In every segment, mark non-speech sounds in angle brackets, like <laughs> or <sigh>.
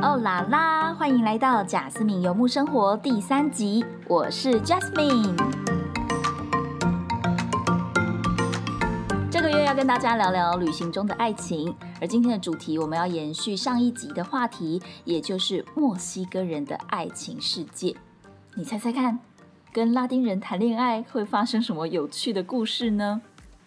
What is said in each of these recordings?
哦啦啦！欢迎来到贾斯敏游牧生活第三集，我是 Jasmine。这个月要跟大家聊聊旅行中的爱情，而今天的主题我们要延续上一集的话题，也就是墨西哥人的爱情世界。你猜猜看，跟拉丁人谈恋爱会发生什么有趣的故事呢？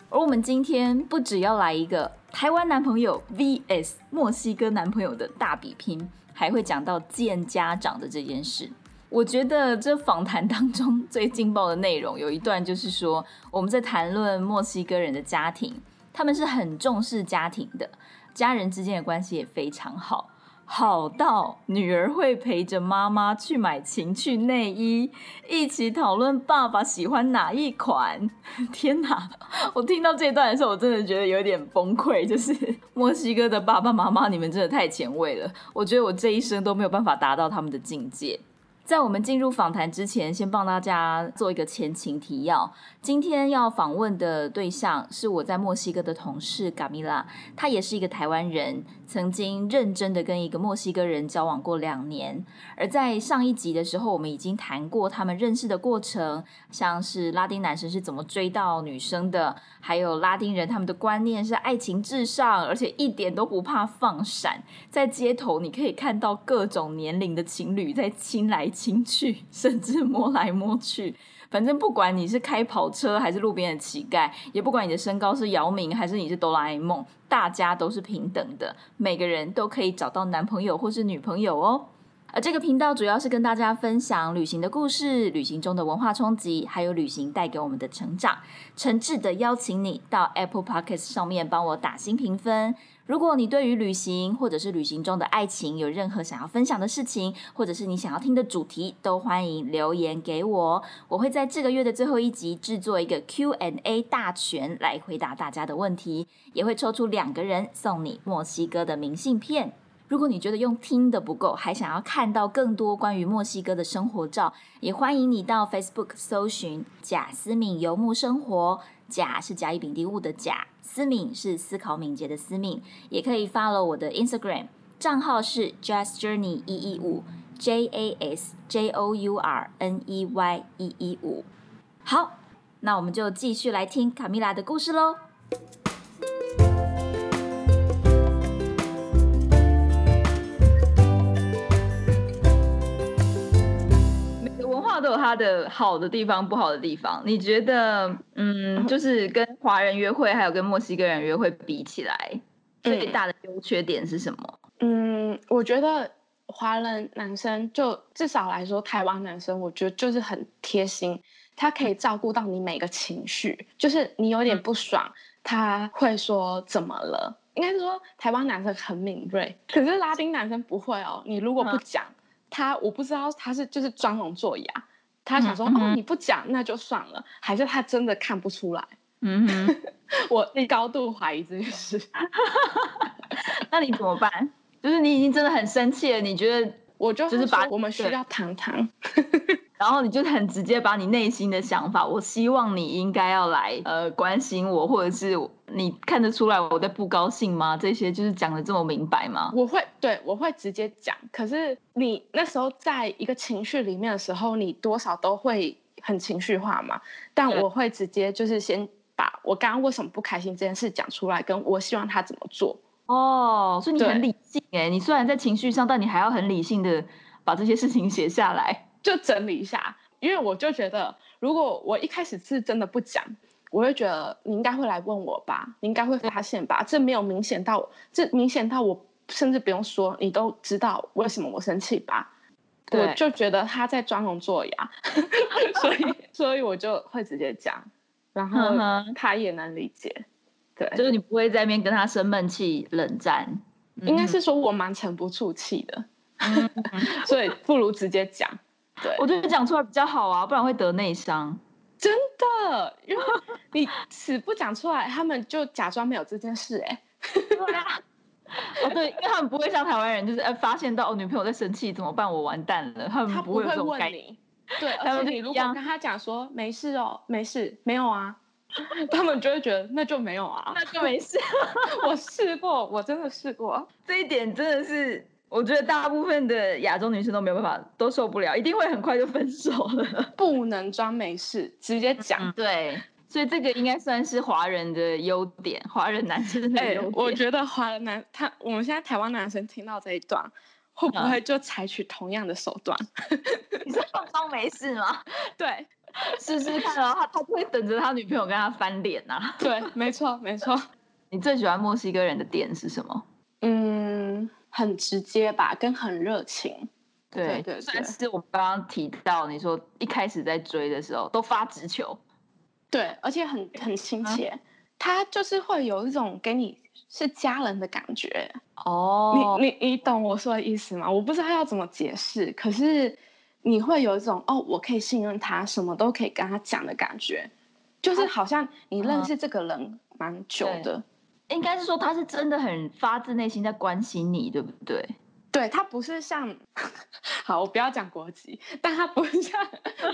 而我们今天不只要来一个台湾男朋友 vs 墨西哥男朋友的大比拼，还会讲到见家长的这件事。我觉得这访谈当中最劲爆的内容有一段，就是说我们在谈论墨西哥人的家庭，他们是很重视家庭的，家人之间的关系也非常好。好到女儿会陪着妈妈去买情趣内衣，一起讨论爸爸喜欢哪一款。<laughs> 天哪！我听到这段的时候，我真的觉得有点崩溃。就是 <laughs> 墨西哥的爸爸妈妈，你们真的太前卫了。我觉得我这一生都没有办法达到他们的境界。在我们进入访谈之前，先帮大家做一个前情提要。今天要访问的对象是我在墨西哥的同事卡米拉，她也是一个台湾人，曾经认真的跟一个墨西哥人交往过两年。而在上一集的时候，我们已经谈过他们认识的过程，像是拉丁男生是怎么追到女生的，还有拉丁人他们的观念是爱情至上，而且一点都不怕放闪。在街头，你可以看到各种年龄的情侣在亲来。亲去，<laughs> 甚至摸来摸去，反正不管你是开跑车还是路边的乞丐，也不管你的身高是姚明还是你是哆啦 A 梦，大家都是平等的，每个人都可以找到男朋友或是女朋友哦。而这个频道主要是跟大家分享旅行的故事、旅行中的文化冲击，还有旅行带给我们的成长。诚挚的邀请你到 Apple Podcast 上面帮我打新评分。如果你对于旅行或者是旅行中的爱情有任何想要分享的事情，或者是你想要听的主题，都欢迎留言给我。我会在这个月的最后一集制作一个 Q&A 大全来回答大家的问题，也会抽出两个人送你墨西哥的明信片。如果你觉得用听的不够，还想要看到更多关于墨西哥的生活照，也欢迎你到 Facebook 搜寻“贾思敏游牧生活”。甲是甲乙丙丁戊的甲，思敏是思考敏捷的思敏。也可以 follow 我的 Instagram 账号是 Just Journey 一一五 J A S J O U R N E Y 一一五。好，那我们就继续来听卡米拉的故事喽。都有它的好的地方，不好的地方。你觉得，嗯，就是跟华人约会，还有跟墨西哥人约会比起来，最大的优缺点是什么？嗯，我觉得华人男生就至少来说，台湾男生，我觉得就是很贴心，他可以照顾到你每个情绪。就是你有点不爽，他会说怎么了？应该是说台湾男生很敏锐，可是拉丁男生不会哦。你如果不讲，他我不知道他是就是装聋作哑。他想说哦，你不讲那就算了，还是他真的看不出来？嗯哼，<laughs> 我高度怀疑这件事。<laughs> 那你怎么办？就是你已经真的很生气了，你觉得我就就是把我们需要谈谈。<laughs> 然后你就很直接把你内心的想法，我希望你应该要来呃关心我，或者是你看得出来我在不高兴吗？这些就是讲的这么明白吗？我会对我会直接讲，可是你那时候在一个情绪里面的时候，你多少都会很情绪化嘛。但我会直接就是先把我刚刚为什么不开心这件事讲出来，跟我希望他怎么做。哦，所以你很理性哎，你虽然在情绪上，但你还要很理性的把这些事情写下来。就整理一下，因为我就觉得，如果我一开始是真的不讲，我会觉得你应该会来问我吧，你应该会发现吧，这没有明显到，这明显到我甚至不用说，你都知道为什么我生气吧？我就觉得他在装聋作哑，<laughs> 所以所以我就会直接讲，然后他也能理解，对，就是你不会在那边跟他生闷气、冷战，应该是说我蛮沉不住气的，<laughs> 所以不如直接讲。对，我觉得讲出来比较好啊，不然会得内伤。真的，因为你死不讲出来，他们就假装没有这件事。哎，对啊。哦，对，因为他们不会像台湾人，就是哎，发现到哦女朋友在生气怎么办？我完蛋了。他们不会问你。对，<laughs> 而且你如果跟他讲说没事哦，没事，没有啊，<laughs> 他们就会觉得那就没有啊，那就没事。<laughs> 我试过，我真的试过，这一点真的是。我觉得大部分的亚洲女生都没有办法，都受不了，一定会很快就分手了。<laughs> 不能装没事，直接讲。对，所以这个应该算是华人的优点，华人男生的优点。我觉得华人男他，我们现在台湾男生听到这一段，会不会就采取同样的手段？<laughs> 你是装没事吗？对，<laughs> 试试看啊，他他会等着他女朋友跟他翻脸呐。对，没错没错。你最喜欢墨西哥人的点是什么？嗯。很直接吧，跟很热情，对对。但是我刚刚提到，你说一开始在追的时候都发直球，对，而且很很亲切，他就是会有一种给你是家人的感觉哦。你你你懂我说的意思吗？我不知道要怎么解释，可是你会有一种哦，我可以信任他，什么都可以跟他讲的感觉，就是好像你认识这个人蛮久的。应该是说他是真的很发自内心在关心你，对不对？对他不是像，<laughs> 好，我不要讲国籍，但他不是像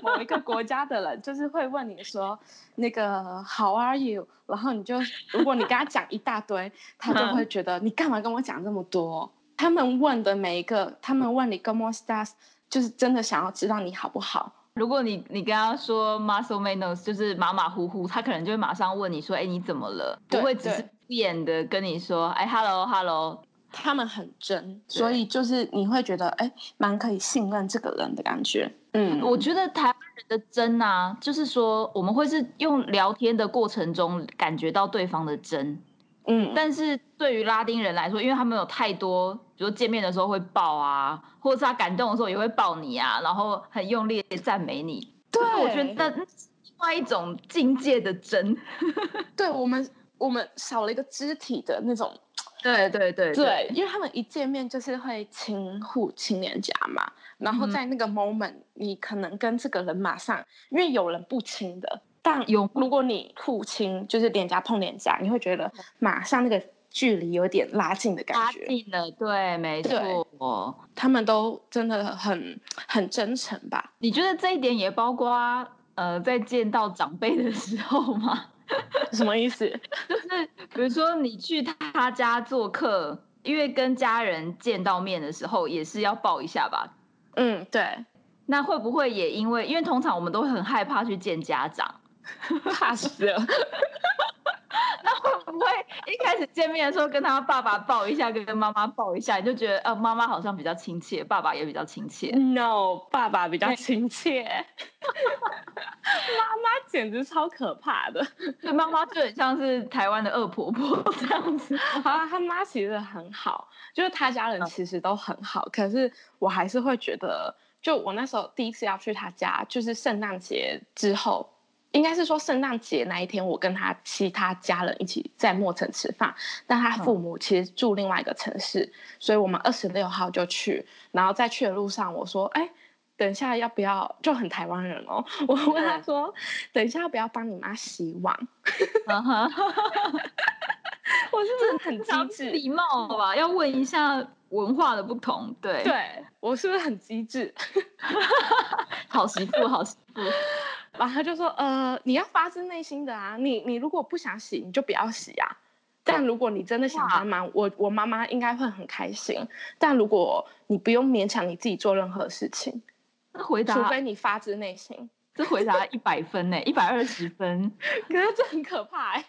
某一个国家的人，就是会问你说那个 How are you？然后你就如果你跟他讲一大堆，他就会觉得你干嘛跟我讲这么多？他们问的每一个，他们问你 Como estás？就是真的想要知道你好不好。如果你你跟他说 Muscle menos，就是马马虎虎，他可能就会马上问你说，哎，你怎么了？不会只是。演的跟你说，哎，hello，hello，他们很真，所以就是你会觉得，哎，蛮可以信任这个人的感觉。嗯，我觉得台湾人的真啊，就是说我们会是用聊天的过程中感觉到对方的真。嗯，但是对于拉丁人来说，因为他们有太多，比如见面的时候会抱啊，或者是他感动的时候也会抱你啊，然后很用力赞美你。对，我觉得另外一种境界的真。<laughs> 对我们。我们少了一个肢体的那种，对对对对，因为他们一见面就是会亲互亲脸颊嘛，然后在那个 moment，你可能跟这个人马上，因为有人不亲的，但有如果你互亲，就是脸颊碰脸颊，你会觉得马上那个距离有点拉近的感觉，拉近了，对，没错，他们都真的很很真诚吧？你觉得这一点也包括呃，在见到长辈的时候吗？<laughs> 什么意思？<laughs> 就是比如说你去他家做客，因为跟家人见到面的时候也是要抱一下吧？嗯，对。那会不会也因为，因为通常我们都会很害怕去见家长，<laughs> 怕死了。不会一开始见面的时候跟他爸爸抱一下，跟妈妈抱一下，你就觉得呃妈妈好像比较亲切，爸爸也比较亲切？No，爸爸比较亲切，<laughs> 妈妈简直超可怕的。对，妈妈就很像是台湾的恶婆婆这样子。啊，他妈其实很好，就是他家人其实都很好，可是我还是会觉得，就我那时候第一次要去他家，就是圣诞节之后。应该是说圣诞节那一天，我跟他其他家人一起在墨城吃饭，但他父母其实住另外一个城市，所以我们二十六号就去，然后在去的路上，我说：“哎，等一下要不要？”就很台湾人哦，我问他说：“等一下要不要帮你妈洗碗？” <laughs> 我是真的很机智，礼貌吧？要问一下文化的不同，对对，我是不是很机智？<laughs> 好媳妇，好媳妇。然后他就说：“呃，你要发自内心的啊，你你如果不想洗，你就不要洗啊。但如果你真的想帮忙，我我妈妈应该会很开心。但如果你不用勉强你自己做任何事情，那回答，除非你发自内心，这回答一百分呢，一百二十分，<laughs> 可是这很可怕哎。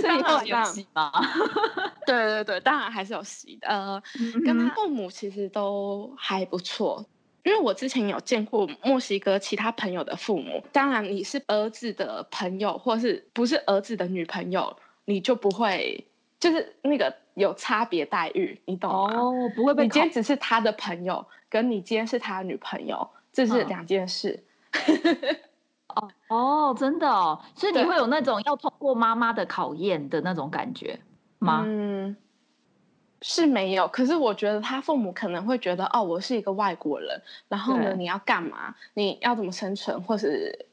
所以你后有洗吗？<laughs> 对对对，当然还是有洗的。呃，跟他父母其实都还不错。”因为我之前有见过墨西哥其他朋友的父母，当然你是儿子的朋友，或是不是儿子的女朋友，你就不会就是那个有差别待遇，你懂吗？哦，不会被。你今天只是他的朋友，跟你今天是他的女朋友，这是两件事。<laughs> 哦哦，真的哦，所以你会有那种要通过妈妈的考验的那种感觉吗？嗯。是没有，可是我觉得他父母可能会觉得，哦，我是一个外国人，然后呢，你要干嘛？你要怎么生存？或是，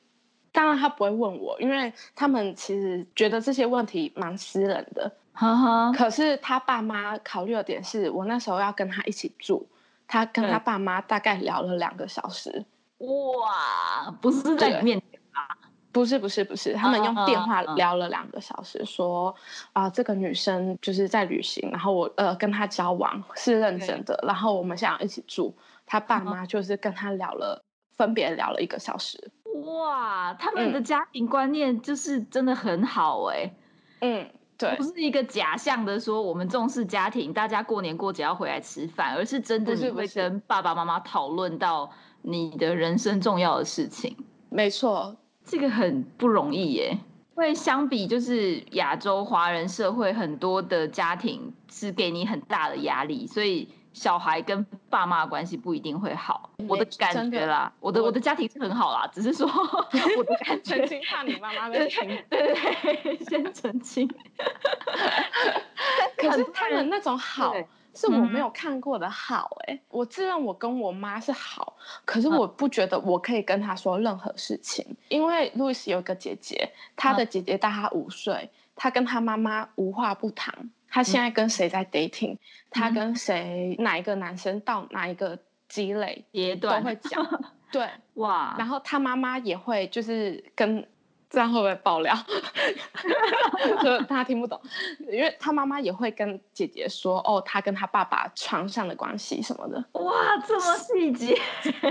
当然他不会问我，因为他们其实觉得这些问题蛮私人的。呵呵。可是他爸妈考虑的点是我那时候要跟他一起住，他跟他爸妈大概聊了两个小时。哇，不是在你面前啊？不是不是不是，他们用电话聊了两个小时，说啊、这个女生就是在旅行，然后我呃跟她交往是认真的，然后我们想要一起住，她爸嗯妈就是跟她聊了，分别聊了一个小时。哇，他们嗯。的家庭观念就是真的很好哎、嗯，对不，是一个假象的说我们重视家庭，大家过年过节要回来吃饭，而是真的你会不是不是。跟爸爸妈妈讨论到你的人生重要的事情，没错，这个很不容易耶。因为相比就是亚洲华人社会，很多的家庭是给你很大的压力，所以小孩跟爸妈的关系不一定会好。我的感觉啦，我的我我的家庭是很好啦，只是说 <laughs> 我的感觉澄清怕你妈妈被听。对对对，先澄清。可是他们那种好对，是我嗯没有看过的好、欸。我自认我跟我妈是好，可是嗯。我不觉得我可以跟她说任何事情，因为路易斯有一个姐姐，她的姐姐大她五岁，她跟她妈妈无话不谈。她现在跟谁在 dating，她嗯跟谁哪一个男生到哪一个积累都阶段会讲，<laughs> 对。哇，然后她妈妈也会就是跟，这样会不会爆料？<laughs> 就他听不懂，因为他妈妈也会跟姐姐说，哦，他跟他爸爸床上的关系什么的，哇，这么细节，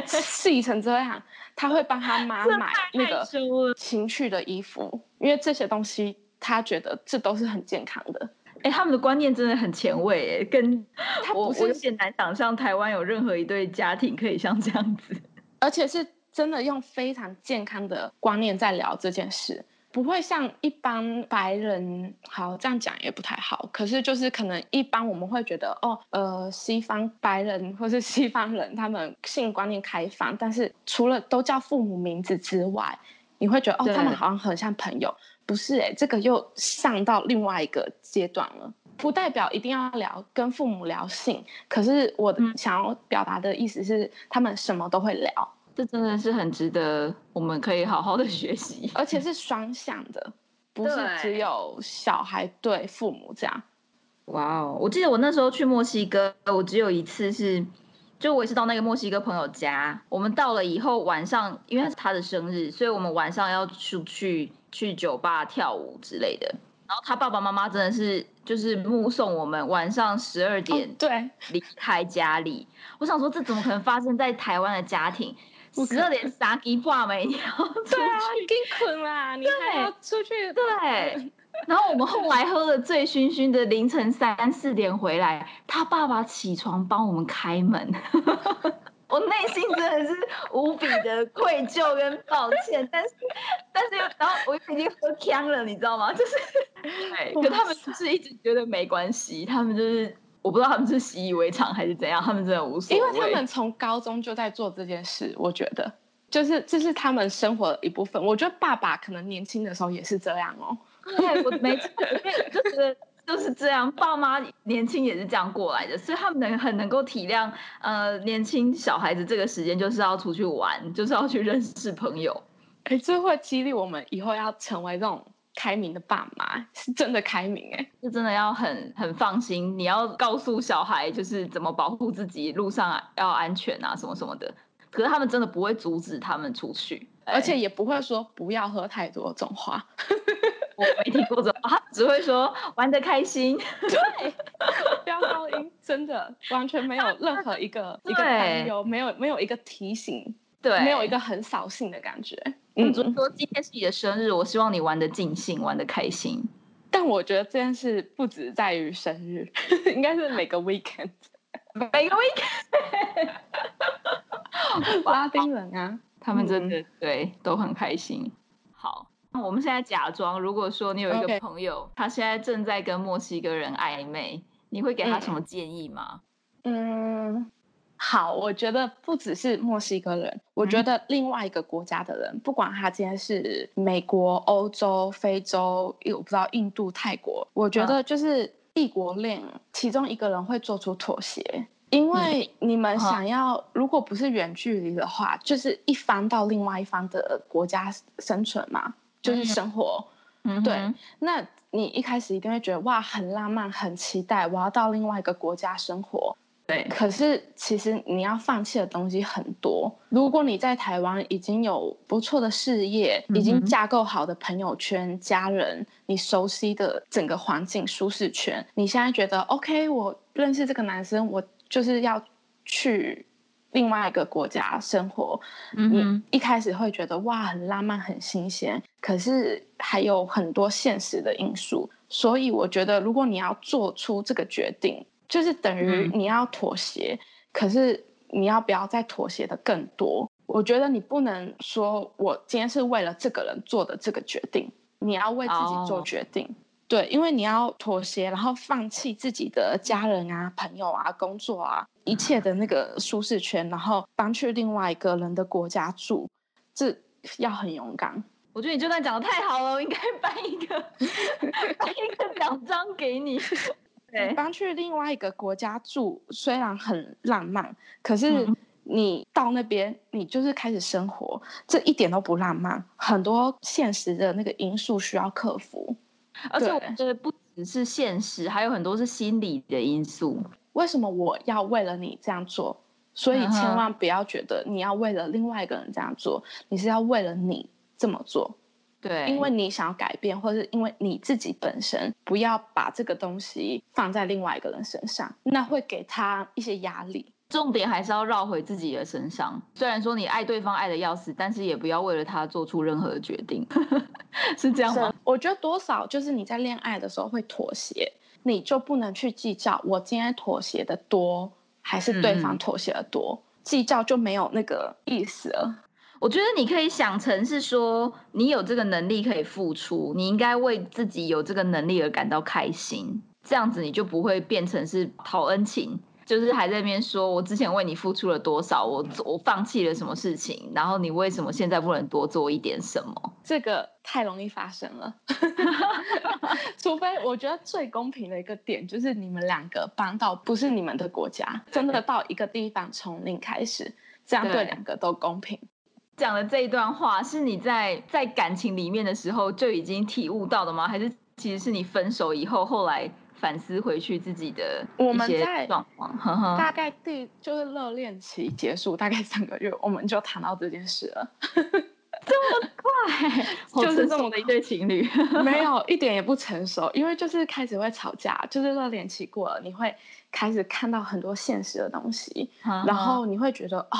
细成这样，他会帮他妈买那害个。情趣的衣服，因为这些东西他觉得这都是很健康的。哎、他们的观念真的很前卫，哎，跟我他不是，我有点难想象台湾有任何一对家庭可以像这样子。而且是真的用非常健康的观念在聊这件事。不会像一般白人，好这样讲也不太好。可是就是可能一般我们会觉得，哦，呃，西方白人或是西方人，他们性观念开放，但是除了都叫父母名字之外，你会觉得哦，他们好像很像朋友。不是诶、这个又上到另外一个阶段了。不代表一定要聊跟父母聊性，可是我想要表达的意思是，他们什么都会聊，这真的是很值得我们可以好好的学习。而且是双向的，不是只有小孩对父母这样。哇哦！我记得我那时候去墨西哥，我只有一次是，就我也是到那个墨西哥朋友家。我们到了以后晚上，因为是他的生日，所以我们晚上要出去去酒吧跳舞之类的。然后他爸爸妈妈真的是就是目送我们晚上十二点哦对，离开家里。我想说，这怎么可能发生在台湾的家庭？十二点撒鸡挂没？你要出对啊，去？跟捆啦，你还要出去？对。然后我们后来喝的醉醺醺的，凌晨三四点回来，他爸爸起床帮我们开门。<laughs> 我内心真的是无比的愧疚跟抱歉，但是但是又然后我已经喝呛了，你知道吗？就是对，可他们就是一直觉得没关系，他们就是我不知道他们是习以为常还是怎样，他们真的无所谓，因为他们从高中就在做这件事，我觉得就是这是他们生活的一部分。我觉得爸爸可能年轻的时候也是这样哦。对，我没错，因为就觉得就是这样，爸妈年轻也是这样过来的，所以他们能很能够体谅，呃，年轻小孩子这个时间就是要出去玩，就是要去认识朋友。哎，这会激励我们以后要成为这种开明的爸妈，<laughs> 是真的开明哎。是真的要很很放心，你要告诉小孩就是怎么保护自己，路上要安全啊，什么什么的。可是他们真的不会阻止他们出去，而且也不会说不要喝太多这种话。<laughs> 我没听过这种，他只会说玩的开心。<laughs> 对，不要高音，真的完全没有任何一个一个担忧，没有没有一个提醒，对，没有一个很扫兴的感觉。嗯，就说今天是你的生日，我希望你玩的尽兴，玩的开心。但我觉得这件事不只在于生日，<laughs> 应该是每个 weekend。<laughs> 每个 weekend，<laughs> 拉丁人啊，他们真的、对都很开心。好，那我们现在假装，如果说你有一个朋友他现在正在跟墨西哥人暧昧，你会给他嗯什么建议吗？嗯，好，我觉得不只是墨西哥人，我觉得另外一个国家的人，不管他今天是美国、欧洲、非洲，我不知道印度、泰国，我觉得就是异国恋，其中一个人会做出妥协。因为你们想要，如果不是远距离的话，就是一方到另外一方的国家生存嘛，就是生活。嗯哼对，那你一开始一定会觉得哇，很浪漫，很期待，我要到另外一个国家生活。对，可是其实你要放弃的东西很多。如果你在台湾已经有不错的事业，已经架构好的朋友圈、家人，你熟悉的整个环境、舒适圈，你现在觉得 OK，我认识这个男生，我就是要去另外一个国家生活。你一开始会觉得哇，很浪漫、很新鲜，可是还有很多现实的因素。所以我觉得，如果你要做出这个决定，就是等于你要妥协，可是你要不要再妥协的更多？我觉得你不能说我今天是为了这个人做的这个决定，你要为自己做决定。对，因为你要妥协，然后放弃自己的家人啊、朋友啊、工作啊一切的那个舒适圈，然后搬去另外一个人的国家住，这要很勇敢。我觉得你这段讲的太好了，我应该颁一个 <laughs> 颁一个奖章给你。对，搬去另外一个国家住，虽然很浪漫，可是你到那边，你就是开始生活，这一点都不浪漫，很多现实的那个因素需要克服。而且我觉得不只是现实，还有很多是心理的因素。为什么我要为了你这样做？所以千万不要觉得你要为了另外一个人这样做，你是要为了你这么做。对，因为你想要改变，或者是因为你自己本身不要把这个东西放在另外一个人身上，那会给他一些压力。重点还是要绕回自己的身上。虽然说你爱对方爱的要死，但是也不要为了他做出任何的决定，<laughs> 是这样吗？我觉得多少就是你在恋爱的时候会妥协，你就不能去计较我今天妥协的多还是对方妥协的多，计较就没有那个意思了。我觉得你可以想成是说，你有这个能力可以付出，你应该为自己有这个能力而感到开心，这样子你就不会变成是讨恩情，就是还在那边说我之前为你付出了多少，我我放弃了什么事情，然后你为什么现在不能多做一点什么？这个太容易发生了，<laughs> 除非我觉得最公平的一个点就是你们两个搬到不是你们的国家，真的到一个地方从零开始，这样对两个都公平。讲的这一段话是你在在感情里面的时候就已经体悟到的吗？还是其实是你分手以后后来反思回去自己的一些状况？<laughs> 大概第就是热恋期结束大概三个月，我们就谈到这件事了。<laughs> 这么快，就是这么的一对情侣，没有 <laughs> 一点也不成熟，因为就是开始会吵架，就是热恋期过了，你会。开始看到很多现实的东西，然后你会觉得哦，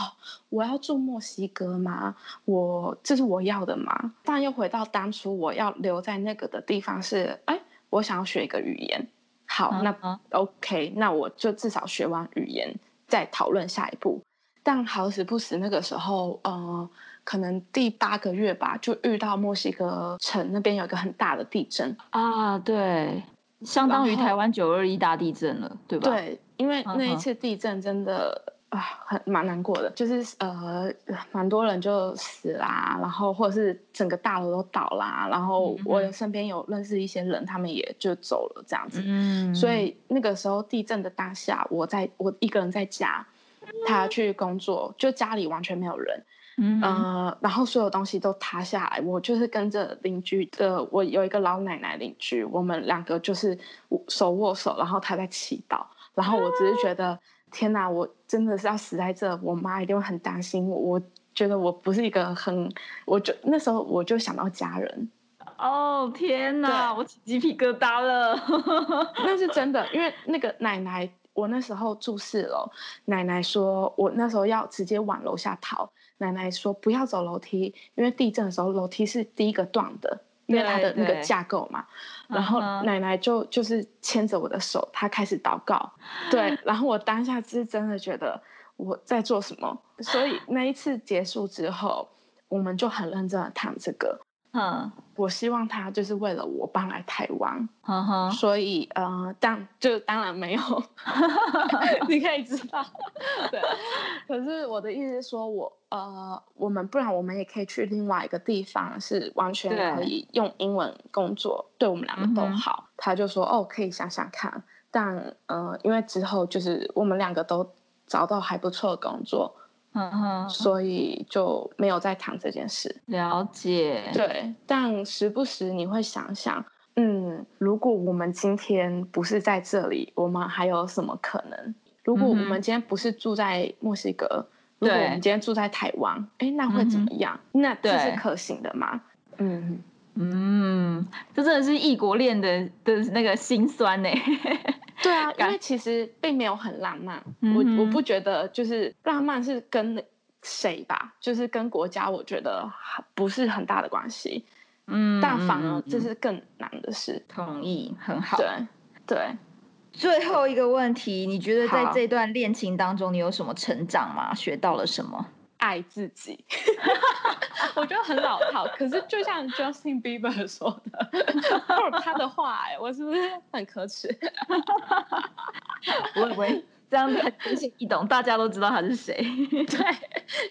我要住墨西哥吗？我这是我要的吗？但又回到当初我要留在那个的地方是，哎，我想要学一个语言。好，那 OK，那我就至少学完语言再讨论下一步。但好死不死，那个时候，呃，可能第八个月吧，就遇到墨西哥城那边有一个很大的地震啊，对。相当于台湾九二一大地震了，对吧？对，因为那一次地震真的啊，很蛮难过的，就是呃，蛮多人就死啦，然后或者是整个大楼都倒啦，然后我身边有认识一些人，他们也就走了这样子。嗯，所以那个时候地震的当下，我在我一个人在家，他去工作，就家里完全没有人。嗯，然后所有东西都塌下来，我就是跟着邻居的，我有一个老奶奶邻居，我们两个就是手握手，然后她在祈祷，然后我只是觉得天哪，我真的是要死在这，我妈一定会很担心我，我觉得我不是一个很，我就那时候我就想到家人，哦天哪，我起鸡皮疙瘩了，那是 <laughs> 真的，因为那个奶奶，我那时候住四楼，奶奶说我那时候要直接往楼下逃。奶奶说不要走楼梯，因为地震的时候楼梯是第一个断的，因为它的那个架构嘛。然后奶奶就就是牵着我的手，她开始祷告。<laughs> 对，然后我当下是真的觉得我在做什么，所以那一次结束之后，我们就很认真的谈这个。嗯，我希望他就是为了我搬来台湾，所以呃，当就当然没有，<laughs> <laughs> 你可以知道，<laughs> 对。可是我的意思是说，我呃，我们不然我们也可以去另外一个地方，是完全可以用英文工作，对我们两个都好。他就说哦，可以想想看，但呃，因为之后就是我们两个都找到还不错的工作。嗯哼，所以就没有再谈这件事。了解，对，但时不时你会想想，嗯，如果我们今天不是在这里，我们还有什么可能？如果我们今天不是住在墨西哥，如果我们今天住在台湾，哎，那会怎么样？那这是可行的吗？嗯嗯，这真的是异国恋的的那个心酸呢。对啊，因为其实并没有很浪漫，我我不觉得就是浪漫是跟谁吧，就是跟国家，我觉得不是很大的关系。嗯，但反而这是更难的事。同意，很好。对对。最后一个问题，你觉得在这段恋情当中，你有什么成长吗？学到了什么？爱自己。<laughs> 我觉得很老套，可是就像 Justin Bieber 说的，他的话，哎，我是不是很可耻？<laughs> 不会不会，这样子很易易懂，大家都知道他是谁。对，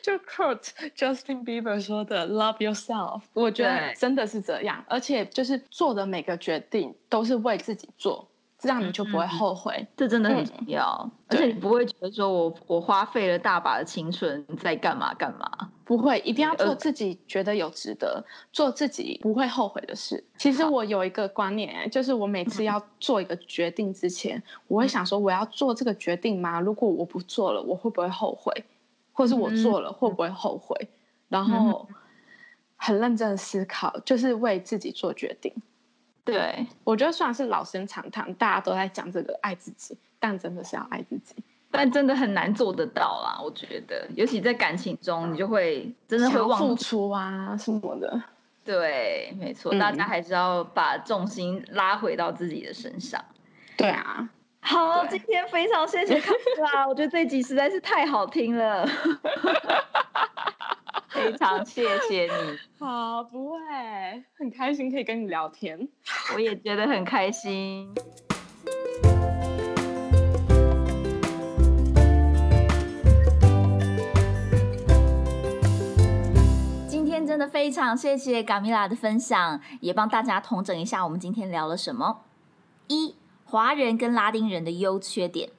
就 quote Justin Bieber 说的 “Love yourself”，我觉得真的是这样，而且就是做的每个决定都是为自己做。这样你就不会后悔，这真的很重要。而且你不会觉得说我我花费了大把的青春在干嘛干嘛？不会，一定要做自己觉得有值得做自己不会后悔的事。其实我有一个观念，就是我每次要做一个决定之前，我会想说我要做这个决定吗？如果我不做了，我会不会后悔？或者是我做了会不会后悔？然后很认真的思考，就是为自己做决定。对，我觉得虽然是老生常谈，大家都在讲这个爱自己，但真的是要爱自己，但真的很难做得到啦。我觉得，尤其在感情中，你就会真的会忘付出啊什么的。对，没错，大家还是要把重心拉回到自己的身上。对啊，好，今天非常谢谢卡拉，我觉得这集实在是太好听了。<laughs> 非常谢谢你，<laughs> 好，不会，很开心可以跟你聊天，<laughs> 我也觉得很开心。今天真的非常谢谢卡米拉的分享，也帮大家统整一下我们今天聊了什么。一，华人跟拉丁人的优缺点。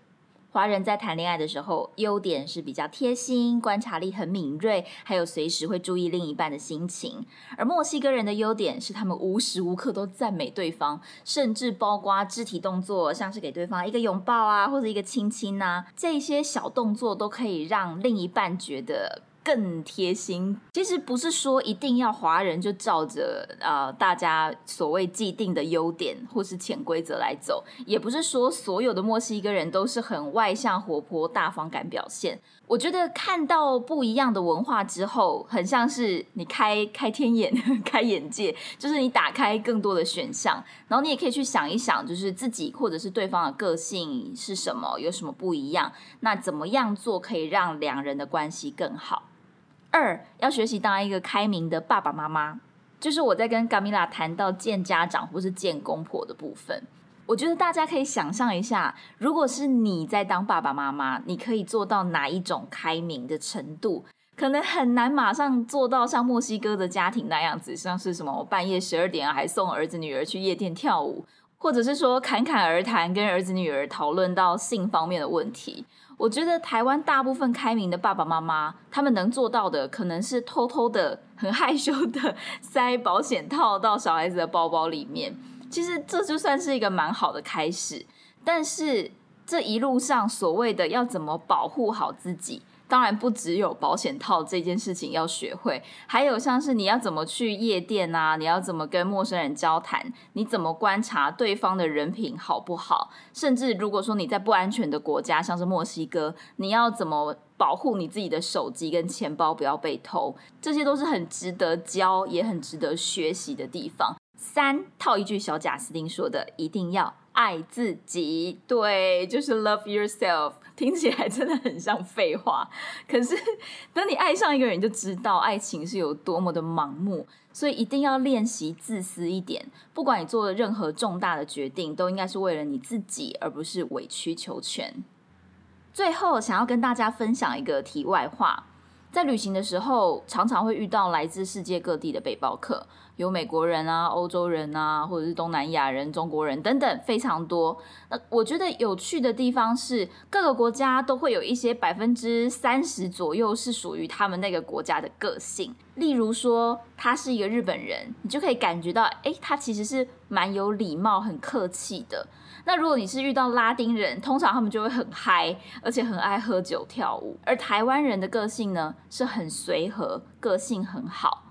华人在谈恋爱的时候，优点是比较贴心，观察力很敏锐，还有随时会注意另一半的心情。而墨西哥人的优点是，他们无时无刻都赞美对方，甚至包括肢体动作，像是给对方一个拥抱啊，或者一个亲亲呐，这些小动作都可以让另一半觉得。更贴心，其实不是说一定要华人就照着啊大家所谓既定的优点或是潜规则来走，也不是说所有的墨西哥人都是很外向、活泼、大方敢表现。我觉得看到不一样的文化之后，很像是你开开天眼、<laughs> 开眼界，就是你打开更多的选项，然后你也可以去想一想，就是自己或者是对方的个性是什么，有什么不一样，那怎么样做可以让两人的关系更好。二要学习当一个开明的爸爸妈妈，就是我在跟 Gamila 谈到见家长或是见公婆的部分，我觉得大家可以想象一下，如果是你在当爸爸妈妈，你可以做到哪一种开明的程度？可能很难马上做到像墨西哥的家庭那样子，像是什么我半夜十二点啊，还送儿子女儿去夜店跳舞，或者是说侃侃而谈，跟儿子女儿讨论到性方面的问题。我觉得台湾大部分开明的爸爸妈妈，他们能做到的，可能是偷偷的、很害羞的塞保险套到小孩子的包包里面。其实这就算是一个蛮好的开始，但是这一路上所谓的要怎么保护好自己。当然不只有保险套这件事情要学会，还有像是你要怎么去夜店啊，你要怎么跟陌生人交谈，你怎么观察对方的人品好不好，甚至如果说你在不安全的国家，像是墨西哥，你要怎么保护你自己的手机跟钱包不要被偷，这些都是很值得教也很值得学习的地方。三套一句小贾斯汀说的，一定要爱自己，对，就是 love yourself。听起来真的很像废话，可是等你爱上一个人，就知道爱情是有多么的盲目。所以一定要练习自私一点，不管你做的任何重大的决定，都应该是为了你自己，而不是委曲求全。最后，想要跟大家分享一个题外话。在旅行的时候，常常会遇到来自世界各地的背包客，有美国人啊、欧洲人啊，或者是东南亚人、中国人等等，非常多。那我觉得有趣的地方是，各个国家都会有一些百分之三十左右是属于他们那个国家的个性。例如说，他是一个日本人，你就可以感觉到，哎，他其实是蛮有礼貌、很客气的。那如果你是遇到拉丁人，通常他们就会很嗨，而且很爱喝酒跳舞。而台湾人的个性呢，是很随和，个性很好。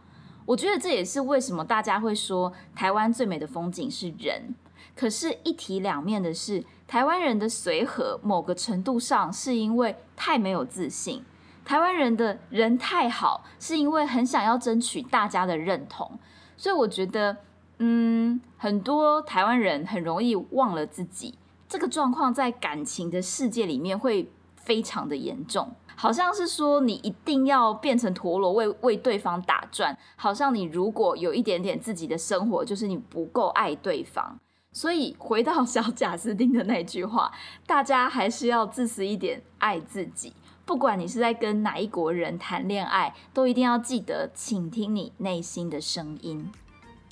我觉得这也是为什么大家会说台湾最美的风景是人。可是，一体两面的是，台湾人的随和，某个程度上是因为太没有自信。台湾人的人太好，是因为很想要争取大家的认同，所以我觉得，嗯，很多台湾人很容易忘了自己，这个状况在感情的世界里面会非常的严重，好像是说你一定要变成陀螺为为对方打转，好像你如果有一点点自己的生活，就是你不够爱对方，所以回到小贾斯汀的那句话，大家还是要自私一点，爱自己。不管你是在跟哪一国人谈恋爱，都一定要记得倾听你内心的声音。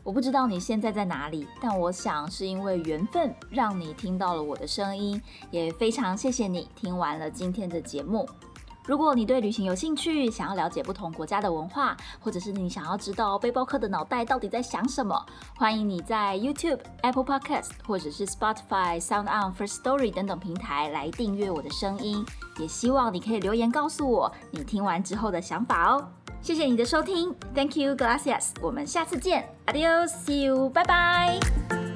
我不知道你现在在哪里，但我想是因为缘分让你听到了我的声音，也非常谢谢你听完了今天的节目。如果你对旅行有兴趣，想要了解不同国家的文化，或者是你想要知道背包客的脑袋到底在想什么，欢迎你在 YouTube、Apple Podcast 或者是 Spotify、Sound On、First Story 等等平台来订阅我的声音。也希望你可以留言告诉我你听完之后的想法哦。谢谢你的收听，Thank you, gracias。我们下次见，Adios，See you，拜拜。